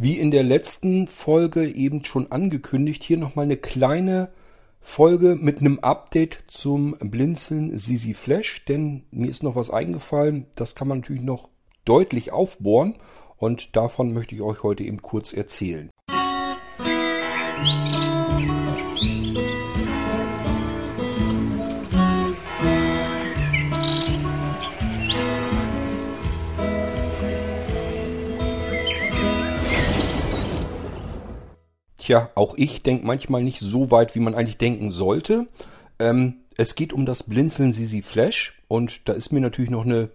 Wie in der letzten Folge eben schon angekündigt, hier nochmal eine kleine Folge mit einem Update zum Blinzeln Sisi Flash, denn mir ist noch was eingefallen, das kann man natürlich noch deutlich aufbohren und davon möchte ich euch heute eben kurz erzählen. Tja, auch ich denke manchmal nicht so weit, wie man eigentlich denken sollte. Ähm, es geht um das Blinzeln Sisi Flash und da ist mir natürlich noch eine,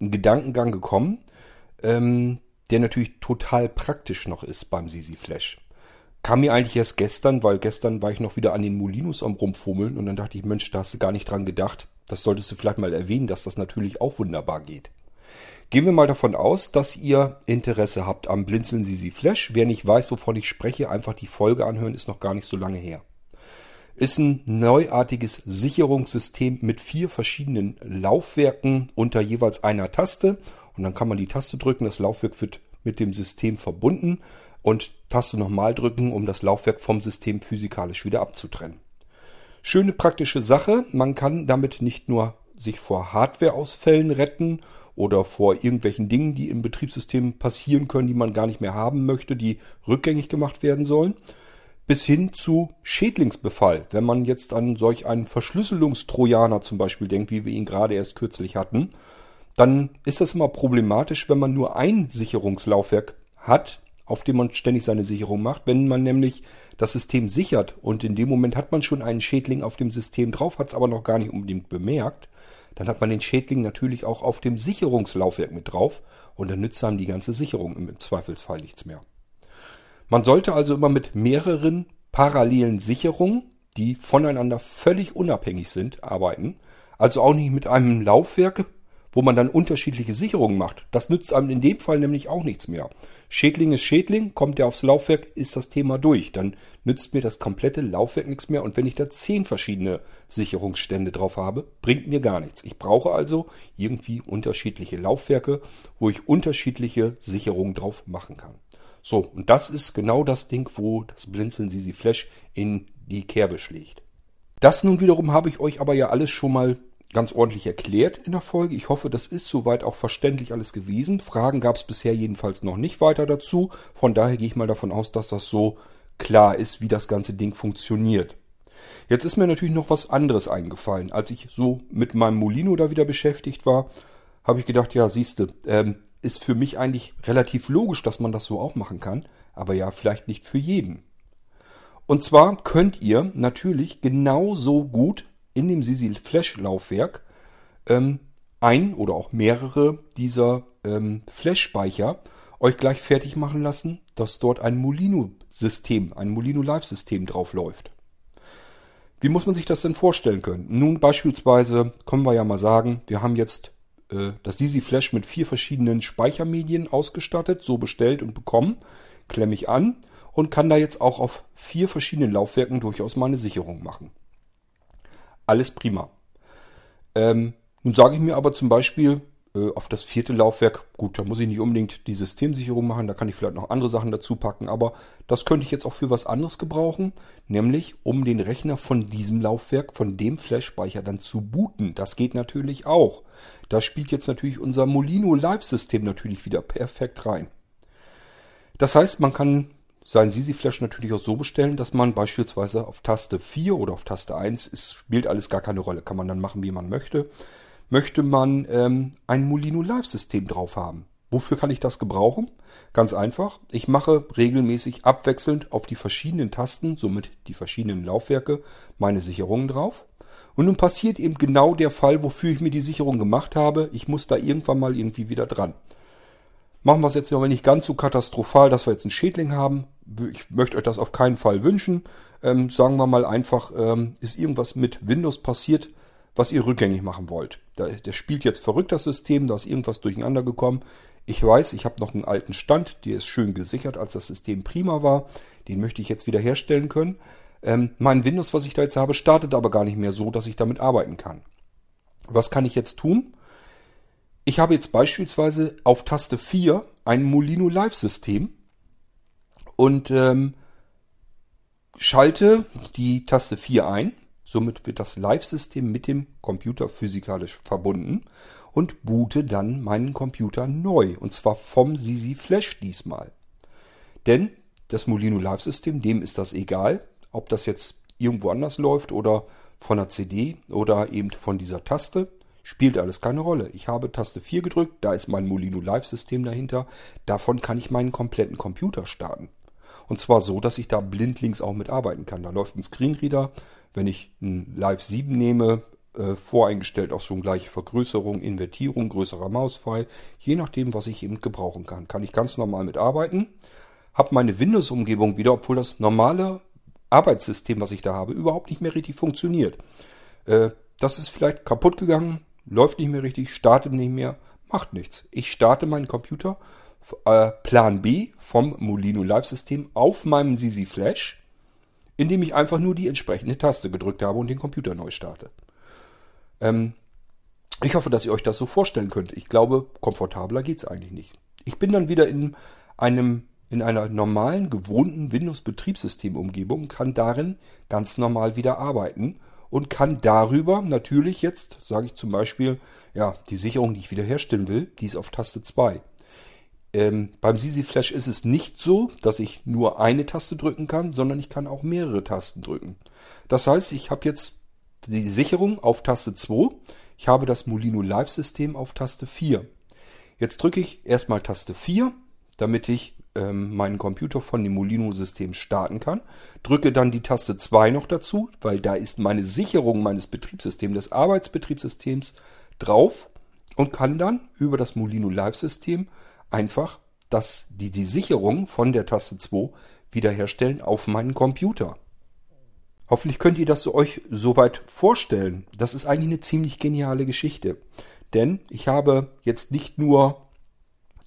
ein Gedankengang gekommen, ähm, der natürlich total praktisch noch ist beim Sisi Flash. Kam mir eigentlich erst gestern, weil gestern war ich noch wieder an den Molinos am Rumfummeln und dann dachte ich, Mensch, da hast du gar nicht dran gedacht. Das solltest du vielleicht mal erwähnen, dass das natürlich auch wunderbar geht. Gehen wir mal davon aus, dass ihr Interesse habt am Blinzeln Sisi Flash. Wer nicht weiß, wovon ich spreche, einfach die Folge anhören, ist noch gar nicht so lange her. Ist ein neuartiges Sicherungssystem mit vier verschiedenen Laufwerken unter jeweils einer Taste. Und dann kann man die Taste drücken, das Laufwerk wird mit dem System verbunden und Taste nochmal drücken, um das Laufwerk vom System physikalisch wieder abzutrennen. Schöne praktische Sache. Man kann damit nicht nur sich vor Hardwareausfällen retten oder vor irgendwelchen Dingen, die im Betriebssystem passieren können, die man gar nicht mehr haben möchte, die rückgängig gemacht werden sollen, bis hin zu Schädlingsbefall. Wenn man jetzt an solch einen Verschlüsselungstrojaner zum Beispiel denkt, wie wir ihn gerade erst kürzlich hatten, dann ist das immer problematisch, wenn man nur ein Sicherungslaufwerk hat, auf dem man ständig seine Sicherung macht. Wenn man nämlich das System sichert und in dem Moment hat man schon einen Schädling auf dem System drauf, hat es aber noch gar nicht unbedingt bemerkt, dann hat man den Schädling natürlich auch auf dem Sicherungslaufwerk mit drauf und dann nützt einem die ganze Sicherung im Zweifelsfall nichts mehr. Man sollte also immer mit mehreren parallelen Sicherungen, die voneinander völlig unabhängig sind, arbeiten. Also auch nicht mit einem Laufwerk, wo man dann unterschiedliche Sicherungen macht. Das nützt einem in dem Fall nämlich auch nichts mehr. Schädling ist Schädling, kommt der aufs Laufwerk, ist das Thema durch. Dann nützt mir das komplette Laufwerk nichts mehr und wenn ich da zehn verschiedene Sicherungsstände drauf habe, bringt mir gar nichts. Ich brauche also irgendwie unterschiedliche Laufwerke, wo ich unterschiedliche Sicherungen drauf machen kann. So, und das ist genau das Ding, wo das Blinzeln Sisi Flash in die Kerbe schlägt. Das nun wiederum habe ich euch aber ja alles schon mal ganz ordentlich erklärt in der Folge. Ich hoffe, das ist soweit auch verständlich alles gewesen. Fragen gab es bisher jedenfalls noch nicht weiter dazu. Von daher gehe ich mal davon aus, dass das so klar ist, wie das ganze Ding funktioniert. Jetzt ist mir natürlich noch was anderes eingefallen. Als ich so mit meinem Molino da wieder beschäftigt war, habe ich gedacht, ja, siehste, ähm, ist für mich eigentlich relativ logisch, dass man das so auch machen kann, aber ja, vielleicht nicht für jeden. Und zwar könnt ihr natürlich genauso gut in dem Sisi Flash Laufwerk ähm, ein oder auch mehrere dieser ähm, Flash-Speicher euch gleich fertig machen lassen, dass dort ein Molino-System, ein Molino Live-System drauf läuft. Wie muss man sich das denn vorstellen können? Nun beispielsweise können wir ja mal sagen, wir haben jetzt äh, das Sisi Flash mit vier verschiedenen Speichermedien ausgestattet, so bestellt und bekommen, klemme ich an und kann da jetzt auch auf vier verschiedenen Laufwerken durchaus mal eine Sicherung machen. Alles prima. Ähm, nun sage ich mir aber zum Beispiel äh, auf das vierte Laufwerk, gut, da muss ich nicht unbedingt die Systemsicherung machen, da kann ich vielleicht noch andere Sachen dazu packen, aber das könnte ich jetzt auch für was anderes gebrauchen, nämlich um den Rechner von diesem Laufwerk, von dem Flash-Speicher dann zu booten. Das geht natürlich auch. Da spielt jetzt natürlich unser Molino Live-System natürlich wieder perfekt rein. Das heißt, man kann seinen Sisi Flash natürlich auch so bestellen, dass man beispielsweise auf Taste 4 oder auf Taste 1, es spielt alles gar keine Rolle, kann man dann machen, wie man möchte, möchte man ähm, ein Molino Live System drauf haben. Wofür kann ich das gebrauchen? Ganz einfach. Ich mache regelmäßig abwechselnd auf die verschiedenen Tasten, somit die verschiedenen Laufwerke, meine Sicherungen drauf. Und nun passiert eben genau der Fall, wofür ich mir die Sicherung gemacht habe. Ich muss da irgendwann mal irgendwie wieder dran. Machen wir es jetzt aber nicht ganz so katastrophal, dass wir jetzt einen Schädling haben. Ich möchte euch das auf keinen Fall wünschen. Ähm, sagen wir mal einfach, ähm, ist irgendwas mit Windows passiert, was ihr rückgängig machen wollt. Da, der spielt jetzt verrückt das System, da ist irgendwas durcheinander gekommen. Ich weiß, ich habe noch einen alten Stand, der ist schön gesichert, als das System prima war. Den möchte ich jetzt wieder herstellen können. Ähm, mein Windows, was ich da jetzt habe, startet aber gar nicht mehr so, dass ich damit arbeiten kann. Was kann ich jetzt tun? Ich habe jetzt beispielsweise auf Taste 4 ein Molino Live System und ähm, schalte die Taste 4 ein. Somit wird das Live-System mit dem Computer physikalisch verbunden und boote dann meinen Computer neu. Und zwar vom Sisi Flash diesmal. Denn das Molino Live-System, dem ist das egal, ob das jetzt irgendwo anders läuft oder von der CD oder eben von dieser Taste. Spielt alles keine Rolle. Ich habe Taste 4 gedrückt, da ist mein Molino Live-System dahinter. Davon kann ich meinen kompletten Computer starten. Und zwar so, dass ich da blindlings auch mitarbeiten kann. Da läuft ein Screenreader. Wenn ich ein Live 7 nehme, äh, voreingestellt auch schon gleiche Vergrößerung, Invertierung, größerer Mauspfeil. Je nachdem, was ich eben gebrauchen kann. Kann ich ganz normal mitarbeiten. Habe meine Windows-Umgebung wieder, obwohl das normale Arbeitssystem, was ich da habe, überhaupt nicht mehr richtig funktioniert. Äh, das ist vielleicht kaputt gegangen, läuft nicht mehr richtig, startet nicht mehr, macht nichts. Ich starte meinen Computer äh, Plan B vom Molino Live-System auf meinem Sisi Flash, indem ich einfach nur die entsprechende Taste gedrückt habe und den Computer neu starte. Ähm, ich hoffe, dass ihr euch das so vorstellen könnt. Ich glaube, komfortabler geht's eigentlich nicht. Ich bin dann wieder in einem in einer normalen, gewohnten Windows-Betriebssystem-Umgebung, kann darin ganz normal wieder arbeiten und kann darüber natürlich jetzt, sage ich zum Beispiel, ja, die Sicherung, die ich wiederherstellen will, die ist auf Taste 2. Ähm, beim Sisi Flash ist es nicht so, dass ich nur eine Taste drücken kann, sondern ich kann auch mehrere Tasten drücken. Das heißt, ich habe jetzt die Sicherung auf Taste 2. Ich habe das Molino Live System auf Taste 4. Jetzt drücke ich erstmal Taste 4, damit ich ähm, meinen Computer von dem Molino System starten kann. Drücke dann die Taste 2 noch dazu, weil da ist meine Sicherung meines Betriebssystems, des Arbeitsbetriebssystems drauf und kann dann über das Molino Live System einfach das, die, die Sicherung von der Taste 2 wiederherstellen auf meinen Computer. Hoffentlich könnt ihr das euch soweit vorstellen. Das ist eigentlich eine ziemlich geniale Geschichte. Denn ich habe jetzt nicht nur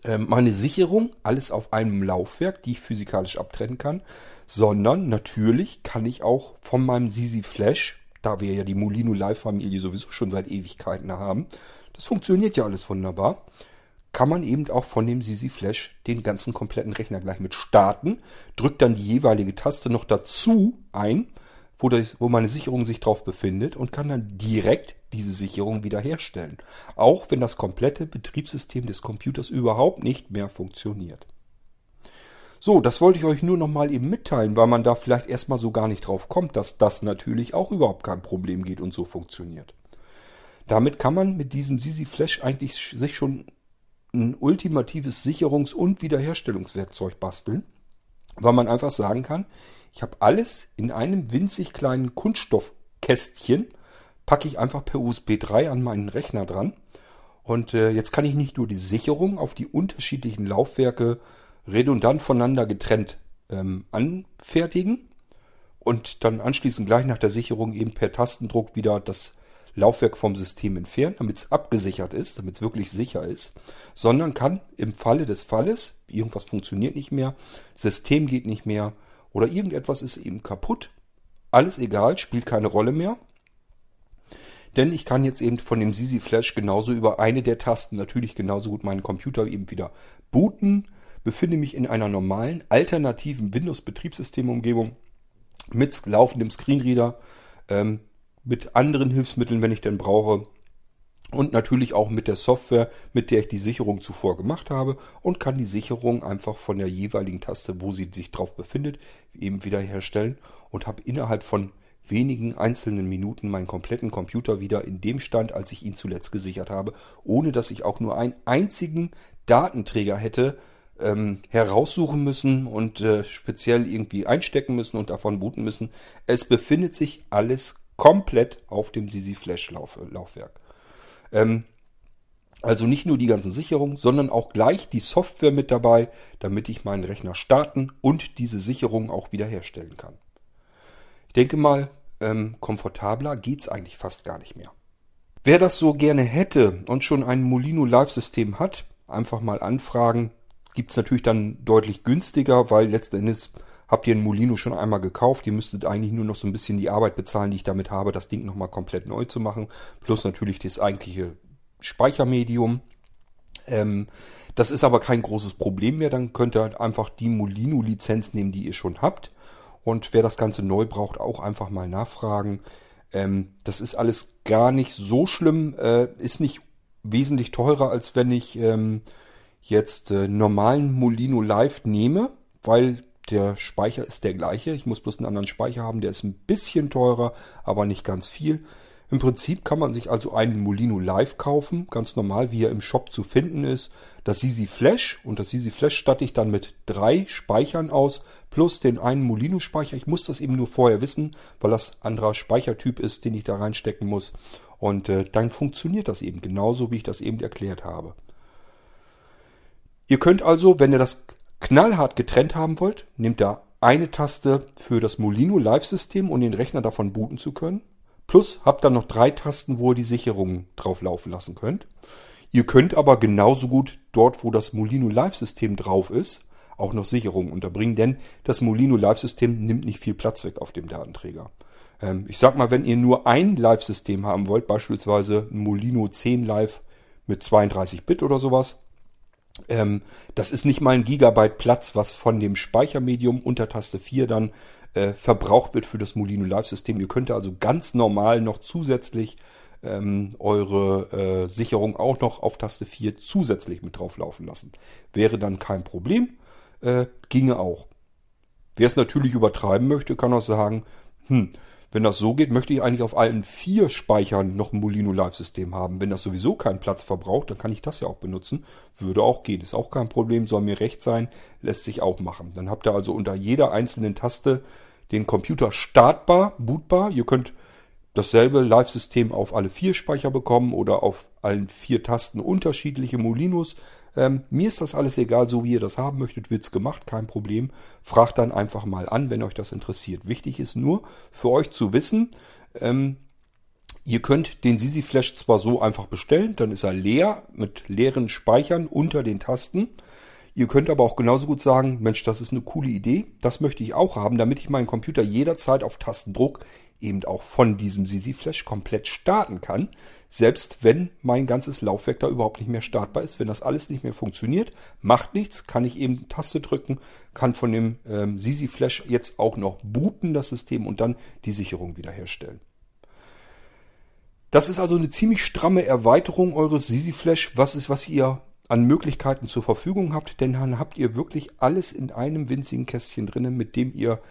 ähm, meine Sicherung, alles auf einem Laufwerk, die ich physikalisch abtrennen kann, sondern natürlich kann ich auch von meinem Sisi Flash, da wir ja die Molino Live Familie sowieso schon seit Ewigkeiten haben, das funktioniert ja alles wunderbar, kann man eben auch von dem Sisi Flash den ganzen kompletten Rechner gleich mit starten, drückt dann die jeweilige Taste noch dazu ein, wo, das, wo meine Sicherung sich drauf befindet und kann dann direkt diese Sicherung wiederherstellen. Auch wenn das komplette Betriebssystem des Computers überhaupt nicht mehr funktioniert. So, das wollte ich euch nur nochmal eben mitteilen, weil man da vielleicht erstmal so gar nicht drauf kommt, dass das natürlich auch überhaupt kein Problem geht und so funktioniert. Damit kann man mit diesem Sisi Flash eigentlich sich schon ein ultimatives Sicherungs- und Wiederherstellungswerkzeug basteln, weil man einfach sagen kann, ich habe alles in einem winzig kleinen Kunststoffkästchen, packe ich einfach per USB 3 an meinen Rechner dran. Und äh, jetzt kann ich nicht nur die Sicherung auf die unterschiedlichen Laufwerke redundant voneinander getrennt ähm, anfertigen und dann anschließend gleich nach der Sicherung eben per Tastendruck wieder das Laufwerk vom System entfernen, damit es abgesichert ist, damit es wirklich sicher ist, sondern kann im Falle des Falles, irgendwas funktioniert nicht mehr, System geht nicht mehr oder irgendetwas ist eben kaputt, alles egal, spielt keine Rolle mehr. Denn ich kann jetzt eben von dem Sisi Flash genauso über eine der Tasten natürlich genauso gut meinen Computer eben wieder booten, befinde mich in einer normalen, alternativen Windows-Betriebssystemumgebung mit laufendem Screenreader, ähm, mit anderen Hilfsmitteln, wenn ich denn brauche. Und natürlich auch mit der Software, mit der ich die Sicherung zuvor gemacht habe und kann die Sicherung einfach von der jeweiligen Taste, wo sie sich drauf befindet, eben wiederherstellen und habe innerhalb von wenigen einzelnen Minuten meinen kompletten Computer wieder in dem Stand, als ich ihn zuletzt gesichert habe, ohne dass ich auch nur einen einzigen Datenträger hätte ähm, heraussuchen müssen und äh, speziell irgendwie einstecken müssen und davon booten müssen. Es befindet sich alles komplett auf dem Sisi Flash Lauf, Laufwerk. Ähm, also nicht nur die ganzen Sicherungen, sondern auch gleich die Software mit dabei, damit ich meinen Rechner starten und diese Sicherung auch wiederherstellen kann. Ich denke mal, ähm, komfortabler geht's eigentlich fast gar nicht mehr. Wer das so gerne hätte und schon ein Molino Live-System hat, einfach mal anfragen. Gibt's natürlich dann deutlich günstiger, weil letzten Endes Habt ihr ein Molino schon einmal gekauft? Ihr müsstet eigentlich nur noch so ein bisschen die Arbeit bezahlen, die ich damit habe, das Ding nochmal komplett neu zu machen. Plus natürlich das eigentliche Speichermedium. Ähm, das ist aber kein großes Problem mehr. Dann könnt ihr halt einfach die Molino-Lizenz nehmen, die ihr schon habt. Und wer das Ganze neu braucht, auch einfach mal nachfragen. Ähm, das ist alles gar nicht so schlimm. Äh, ist nicht wesentlich teurer, als wenn ich ähm, jetzt äh, normalen Molino Live nehme, weil der Speicher ist der gleiche. Ich muss bloß einen anderen Speicher haben. Der ist ein bisschen teurer, aber nicht ganz viel. Im Prinzip kann man sich also einen Molino Live kaufen, ganz normal, wie er im Shop zu finden ist. Das Sisi Flash und das Sisi Flash statte ich dann mit drei Speichern aus, plus den einen Molino Speicher. Ich muss das eben nur vorher wissen, weil das anderer Speichertyp ist, den ich da reinstecken muss. Und äh, dann funktioniert das eben genauso, wie ich das eben erklärt habe. Ihr könnt also, wenn ihr das knallhart getrennt haben wollt, nehmt da eine Taste für das Molino Live-System, um den Rechner davon booten zu können. Plus habt dann noch drei Tasten, wo ihr die Sicherungen drauf laufen lassen könnt. Ihr könnt aber genauso gut dort, wo das Molino Live-System drauf ist, auch noch Sicherungen unterbringen, denn das Molino Live-System nimmt nicht viel Platz weg auf dem Datenträger. Ähm, ich sag mal, wenn ihr nur ein Live-System haben wollt, beispielsweise Molino 10 Live mit 32 Bit oder sowas, ähm, das ist nicht mal ein Gigabyte Platz, was von dem Speichermedium unter Taste 4 dann äh, verbraucht wird für das Molino Live-System. Ihr könnt also ganz normal noch zusätzlich ähm, eure äh, Sicherung auch noch auf Taste 4 zusätzlich mit drauf laufen lassen. Wäre dann kein Problem, äh, ginge auch. Wer es natürlich übertreiben möchte, kann auch sagen, hm, wenn das so geht, möchte ich eigentlich auf allen vier Speichern noch ein Molino Live-System haben. Wenn das sowieso keinen Platz verbraucht, dann kann ich das ja auch benutzen. Würde auch gehen. Ist auch kein Problem, soll mir recht sein, lässt sich auch machen. Dann habt ihr also unter jeder einzelnen Taste den Computer startbar, bootbar. Ihr könnt dasselbe Live-System auf alle vier Speicher bekommen oder auf allen vier Tasten unterschiedliche Molinos. Ähm, mir ist das alles egal, so wie ihr das haben möchtet, wird's gemacht, kein Problem. Fragt dann einfach mal an, wenn euch das interessiert. Wichtig ist nur für euch zu wissen, ähm, ihr könnt den Sisi Flash zwar so einfach bestellen, dann ist er leer mit leeren Speichern unter den Tasten. Ihr könnt aber auch genauso gut sagen, Mensch, das ist eine coole Idee, das möchte ich auch haben, damit ich meinen Computer jederzeit auf Tastendruck eben auch von diesem Sisi Flash komplett starten kann, selbst wenn mein ganzes Laufwerk da überhaupt nicht mehr startbar ist. Wenn das alles nicht mehr funktioniert, macht nichts, kann ich eben Taste drücken, kann von dem ähm, Sisi Flash jetzt auch noch booten, das System, und dann die Sicherung wiederherstellen. Das ist also eine ziemlich stramme Erweiterung eures Sisi Flash, was ist, was ihr an Möglichkeiten zur Verfügung habt, denn dann habt ihr wirklich alles in einem winzigen Kästchen drinnen, mit dem ihr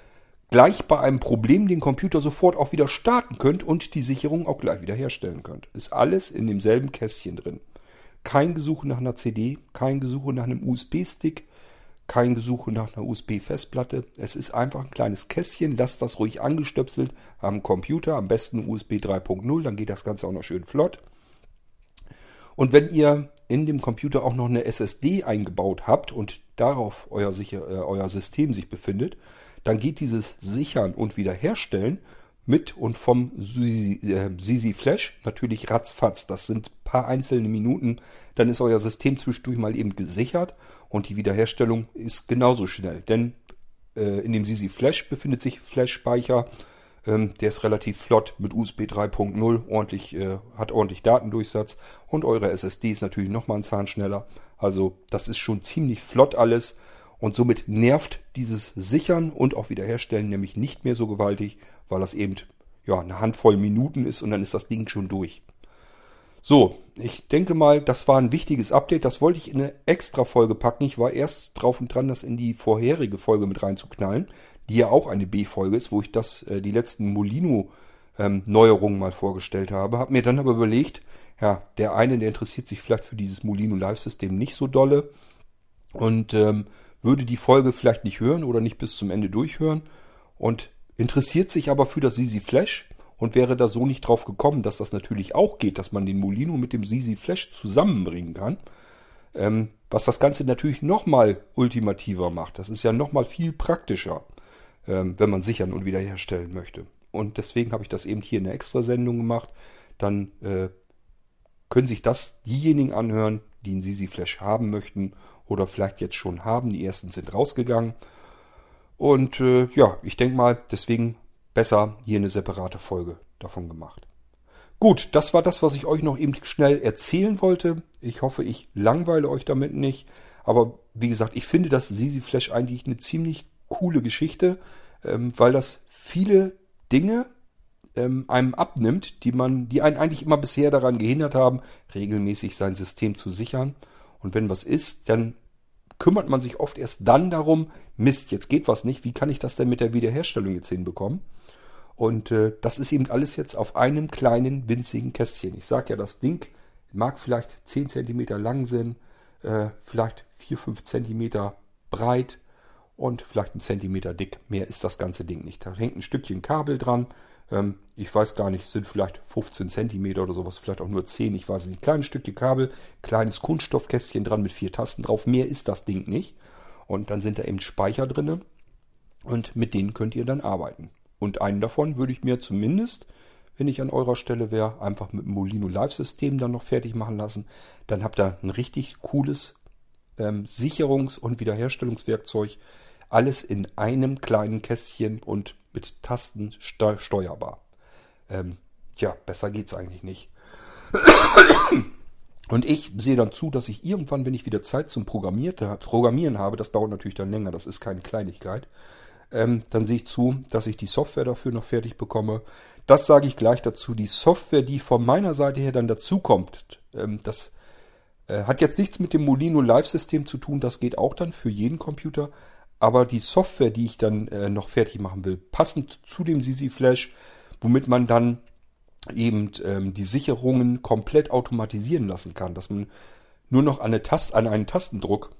gleich bei einem Problem den Computer sofort auch wieder starten könnt und die Sicherung auch gleich wieder herstellen könnt. Ist alles in demselben Kästchen drin. Kein Gesuche nach einer CD, kein Gesuche nach einem USB-Stick, kein Gesuche nach einer USB-Festplatte. Es ist einfach ein kleines Kästchen. Lasst das ruhig angestöpselt am Computer, am besten USB 3.0, dann geht das Ganze auch noch schön flott. Und wenn ihr in dem Computer auch noch eine SSD eingebaut habt und darauf euer, sicher, äh, euer System sich befindet, dann geht dieses Sichern und Wiederherstellen mit und vom Sisi äh, Flash natürlich ratzfatz. Das sind paar einzelne Minuten, dann ist euer System zwischendurch mal eben gesichert und die Wiederherstellung ist genauso schnell. Denn äh, in dem Sisi Flash befindet sich Flash-Speicher ähm, der ist relativ flott mit USB 3.0, ordentlich, äh, hat ordentlich Datendurchsatz und eure SSD ist natürlich nochmal ein Zahn schneller. Also das ist schon ziemlich flott alles und somit nervt dieses Sichern und auch Wiederherstellen nämlich nicht mehr so gewaltig, weil das eben ja, eine Handvoll Minuten ist und dann ist das Ding schon durch. So, ich denke mal, das war ein wichtiges Update. Das wollte ich in eine extra Folge packen. Ich war erst drauf und dran, das in die vorherige Folge mit reinzuknallen die ja auch eine B-Folge ist, wo ich das, äh, die letzten Molino-Neuerungen ähm, mal vorgestellt habe. Habe mir dann aber überlegt, ja, der eine, der interessiert sich vielleicht für dieses Molino Live-System nicht so dolle und ähm, würde die Folge vielleicht nicht hören oder nicht bis zum Ende durchhören und interessiert sich aber für das Sisi Flash und wäre da so nicht drauf gekommen, dass das natürlich auch geht, dass man den Molino mit dem Sisi Flash zusammenbringen kann. Ähm, was das Ganze natürlich nochmal ultimativer macht. Das ist ja nochmal viel praktischer. Ähm, wenn man sichern und wiederherstellen möchte. Und deswegen habe ich das eben hier in der Extrasendung gemacht. Dann äh, können sich das diejenigen anhören, die einen Sisi Flash haben möchten oder vielleicht jetzt schon haben. Die ersten sind rausgegangen. Und äh, ja, ich denke mal, deswegen besser hier eine separate Folge davon gemacht. Gut, das war das, was ich euch noch eben schnell erzählen wollte. Ich hoffe, ich langweile euch damit nicht. Aber wie gesagt, ich finde das Sisi Flash eigentlich eine ziemlich coole Geschichte, ähm, weil das viele Dinge ähm, einem abnimmt, die man, die einen eigentlich immer bisher daran gehindert haben, regelmäßig sein System zu sichern. Und wenn was ist, dann kümmert man sich oft erst dann darum, Mist, jetzt geht was nicht, wie kann ich das denn mit der Wiederherstellung jetzt hinbekommen? Und äh, das ist eben alles jetzt auf einem kleinen, winzigen Kästchen. Ich sage ja, das Ding mag vielleicht 10 cm lang sein, äh, vielleicht 4, 5 cm breit und vielleicht ein Zentimeter dick. Mehr ist das ganze Ding nicht. Da hängt ein Stückchen Kabel dran. Ähm, ich weiß gar nicht, sind vielleicht 15 Zentimeter oder sowas, vielleicht auch nur 10. Ich weiß nicht. Ein kleines Stückchen Kabel, kleines Kunststoffkästchen dran mit vier Tasten drauf. Mehr ist das Ding nicht. Und dann sind da eben Speicher drin. Und mit denen könnt ihr dann arbeiten. Und einen davon würde ich mir zumindest, wenn ich an eurer Stelle wäre, einfach mit dem Molino Live-System dann noch fertig machen lassen. Dann habt ihr ein richtig cooles ähm, Sicherungs- und Wiederherstellungswerkzeug. Alles in einem kleinen Kästchen und mit Tasten steu steuerbar. Ähm, ja, besser geht's eigentlich nicht. Und ich sehe dann zu, dass ich irgendwann, wenn ich wieder Zeit zum Programmieren habe, das dauert natürlich dann länger, das ist keine Kleinigkeit, ähm, dann sehe ich zu, dass ich die Software dafür noch fertig bekomme. Das sage ich gleich dazu. Die Software, die von meiner Seite her dann dazukommt, ähm, das äh, hat jetzt nichts mit dem Molino Live-System zu tun. Das geht auch dann für jeden Computer. Aber die Software, die ich dann äh, noch fertig machen will, passend zu dem Sisi Flash, womit man dann eben ähm, die Sicherungen komplett automatisieren lassen kann, dass man nur noch an, eine Tast an einen Tastendruck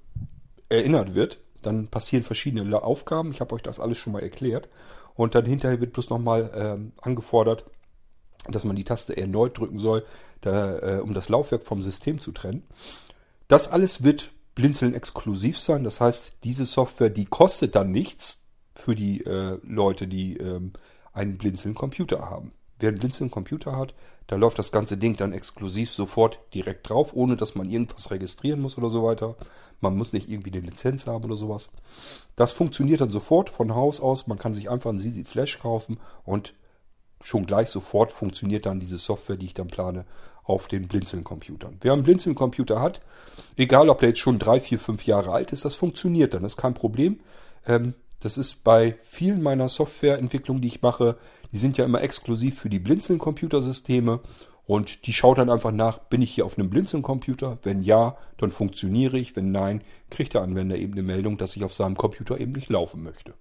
erinnert wird dann passieren verschiedene Aufgaben. Ich habe euch das alles schon mal erklärt. Und dann hinterher wird bloß nochmal ähm, angefordert, dass man die Taste erneut drücken soll, da, äh, um das Laufwerk vom System zu trennen. Das alles wird Blinzeln exklusiv sein. Das heißt, diese Software, die kostet dann nichts für die äh, Leute, die ähm, einen Blinzeln-Computer haben. Wer einen Blinzeln-Computer hat, da läuft das ganze Ding dann exklusiv sofort direkt drauf, ohne dass man irgendwas registrieren muss oder so weiter. Man muss nicht irgendwie eine Lizenz haben oder sowas. Das funktioniert dann sofort von Haus aus. Man kann sich einfach ein Sisi Flash kaufen und schon gleich sofort funktioniert dann diese Software, die ich dann plane, auf den Blinzeln-Computern. Wer einen Blinzeln-Computer hat, egal ob der jetzt schon drei, vier, fünf Jahre alt ist, das funktioniert dann, das ist kein Problem. Ähm, das ist bei vielen meiner Softwareentwicklungen, die ich mache, die sind ja immer exklusiv für die Blinzeln-Computersysteme und die schaut dann einfach nach, bin ich hier auf einem Blinzeln-Computer? Wenn ja, dann funktioniere ich. Wenn nein, kriegt der Anwender eben eine Meldung, dass ich auf seinem Computer eben nicht laufen möchte.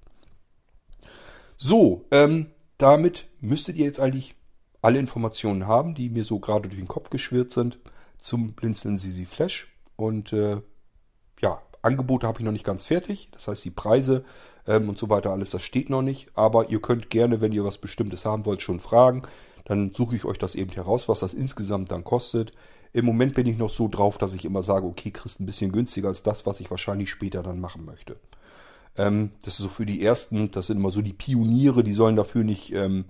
So, ähm, damit müsstet ihr jetzt eigentlich alle Informationen haben, die mir so gerade durch den Kopf geschwirrt sind zum Blinzeln Sisi Flash. Und äh, ja, Angebote habe ich noch nicht ganz fertig. Das heißt, die Preise ähm, und so weiter, alles, das steht noch nicht. Aber ihr könnt gerne, wenn ihr was Bestimmtes haben wollt, schon fragen. Dann suche ich euch das eben heraus, was das insgesamt dann kostet. Im Moment bin ich noch so drauf, dass ich immer sage, okay, kriegst ein bisschen günstiger als das, was ich wahrscheinlich später dann machen möchte. Ähm, das ist so für die ersten, das sind immer so die Pioniere, die sollen dafür nicht ähm,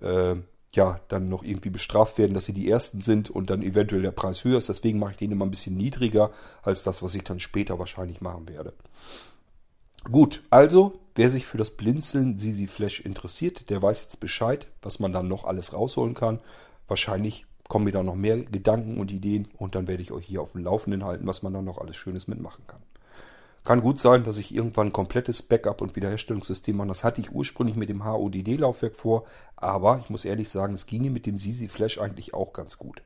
äh, ja, dann noch irgendwie bestraft werden, dass sie die Ersten sind und dann eventuell der Preis höher ist. Deswegen mache ich den immer ein bisschen niedriger als das, was ich dann später wahrscheinlich machen werde. Gut, also, wer sich für das Blinzeln Sisi Flash interessiert, der weiß jetzt Bescheid, was man dann noch alles rausholen kann. Wahrscheinlich kommen mir da noch mehr Gedanken und Ideen und dann werde ich euch hier auf dem Laufenden halten, was man dann noch alles Schönes mitmachen kann. Kann gut sein, dass ich irgendwann ein komplettes Backup- und Wiederherstellungssystem mache. Das hatte ich ursprünglich mit dem HODD-Laufwerk vor, aber ich muss ehrlich sagen, es ginge mit dem Sisi Flash eigentlich auch ganz gut.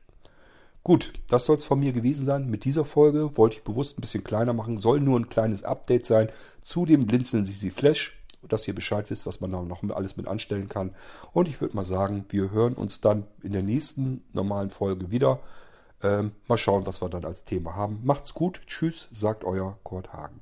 Gut, das soll es von mir gewesen sein. Mit dieser Folge wollte ich bewusst ein bisschen kleiner machen. Soll nur ein kleines Update sein zu dem Blinzeln Sisi Flash, dass ihr Bescheid wisst, was man da noch alles mit anstellen kann. Und ich würde mal sagen, wir hören uns dann in der nächsten normalen Folge wieder. Ähm, mal schauen, was wir dann als Thema haben. Macht's gut. Tschüss, sagt euer Kurt Hagen.